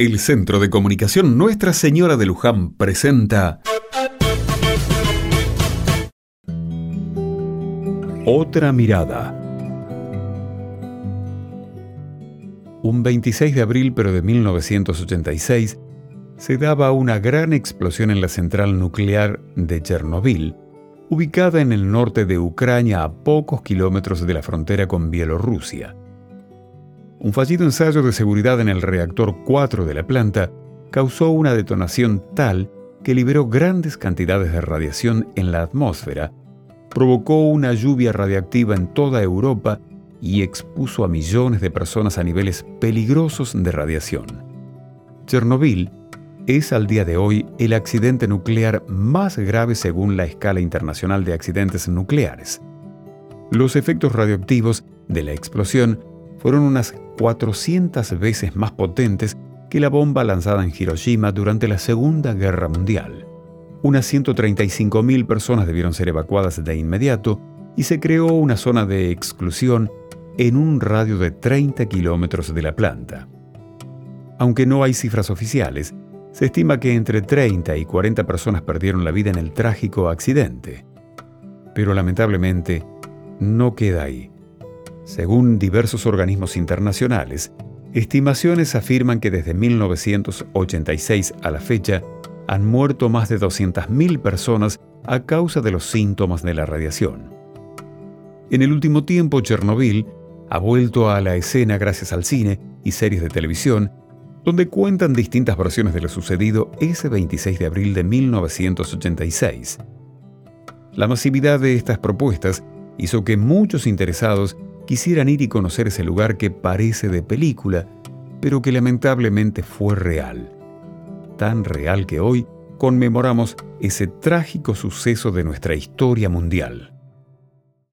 El Centro de Comunicación Nuestra Señora de Luján presenta Otra mirada. Un 26 de abril pero de 1986 se daba una gran explosión en la central nuclear de Chernobyl, ubicada en el norte de Ucrania a pocos kilómetros de la frontera con Bielorrusia. Un fallido ensayo de seguridad en el reactor 4 de la planta causó una detonación tal que liberó grandes cantidades de radiación en la atmósfera, provocó una lluvia radiactiva en toda Europa y expuso a millones de personas a niveles peligrosos de radiación. Chernobyl es al día de hoy el accidente nuclear más grave según la escala internacional de accidentes nucleares. Los efectos radioactivos de la explosión fueron unas 400 veces más potentes que la bomba lanzada en Hiroshima durante la Segunda Guerra Mundial. Unas 135.000 personas debieron ser evacuadas de inmediato y se creó una zona de exclusión en un radio de 30 kilómetros de la planta. Aunque no hay cifras oficiales, se estima que entre 30 y 40 personas perdieron la vida en el trágico accidente. Pero lamentablemente, no queda ahí. Según diversos organismos internacionales, estimaciones afirman que desde 1986 a la fecha han muerto más de 200.000 personas a causa de los síntomas de la radiación. En el último tiempo, Chernobyl ha vuelto a la escena gracias al cine y series de televisión, donde cuentan distintas versiones de lo sucedido ese 26 de abril de 1986. La masividad de estas propuestas hizo que muchos interesados quisieran ir y conocer ese lugar que parece de película, pero que lamentablemente fue real. Tan real que hoy conmemoramos ese trágico suceso de nuestra historia mundial.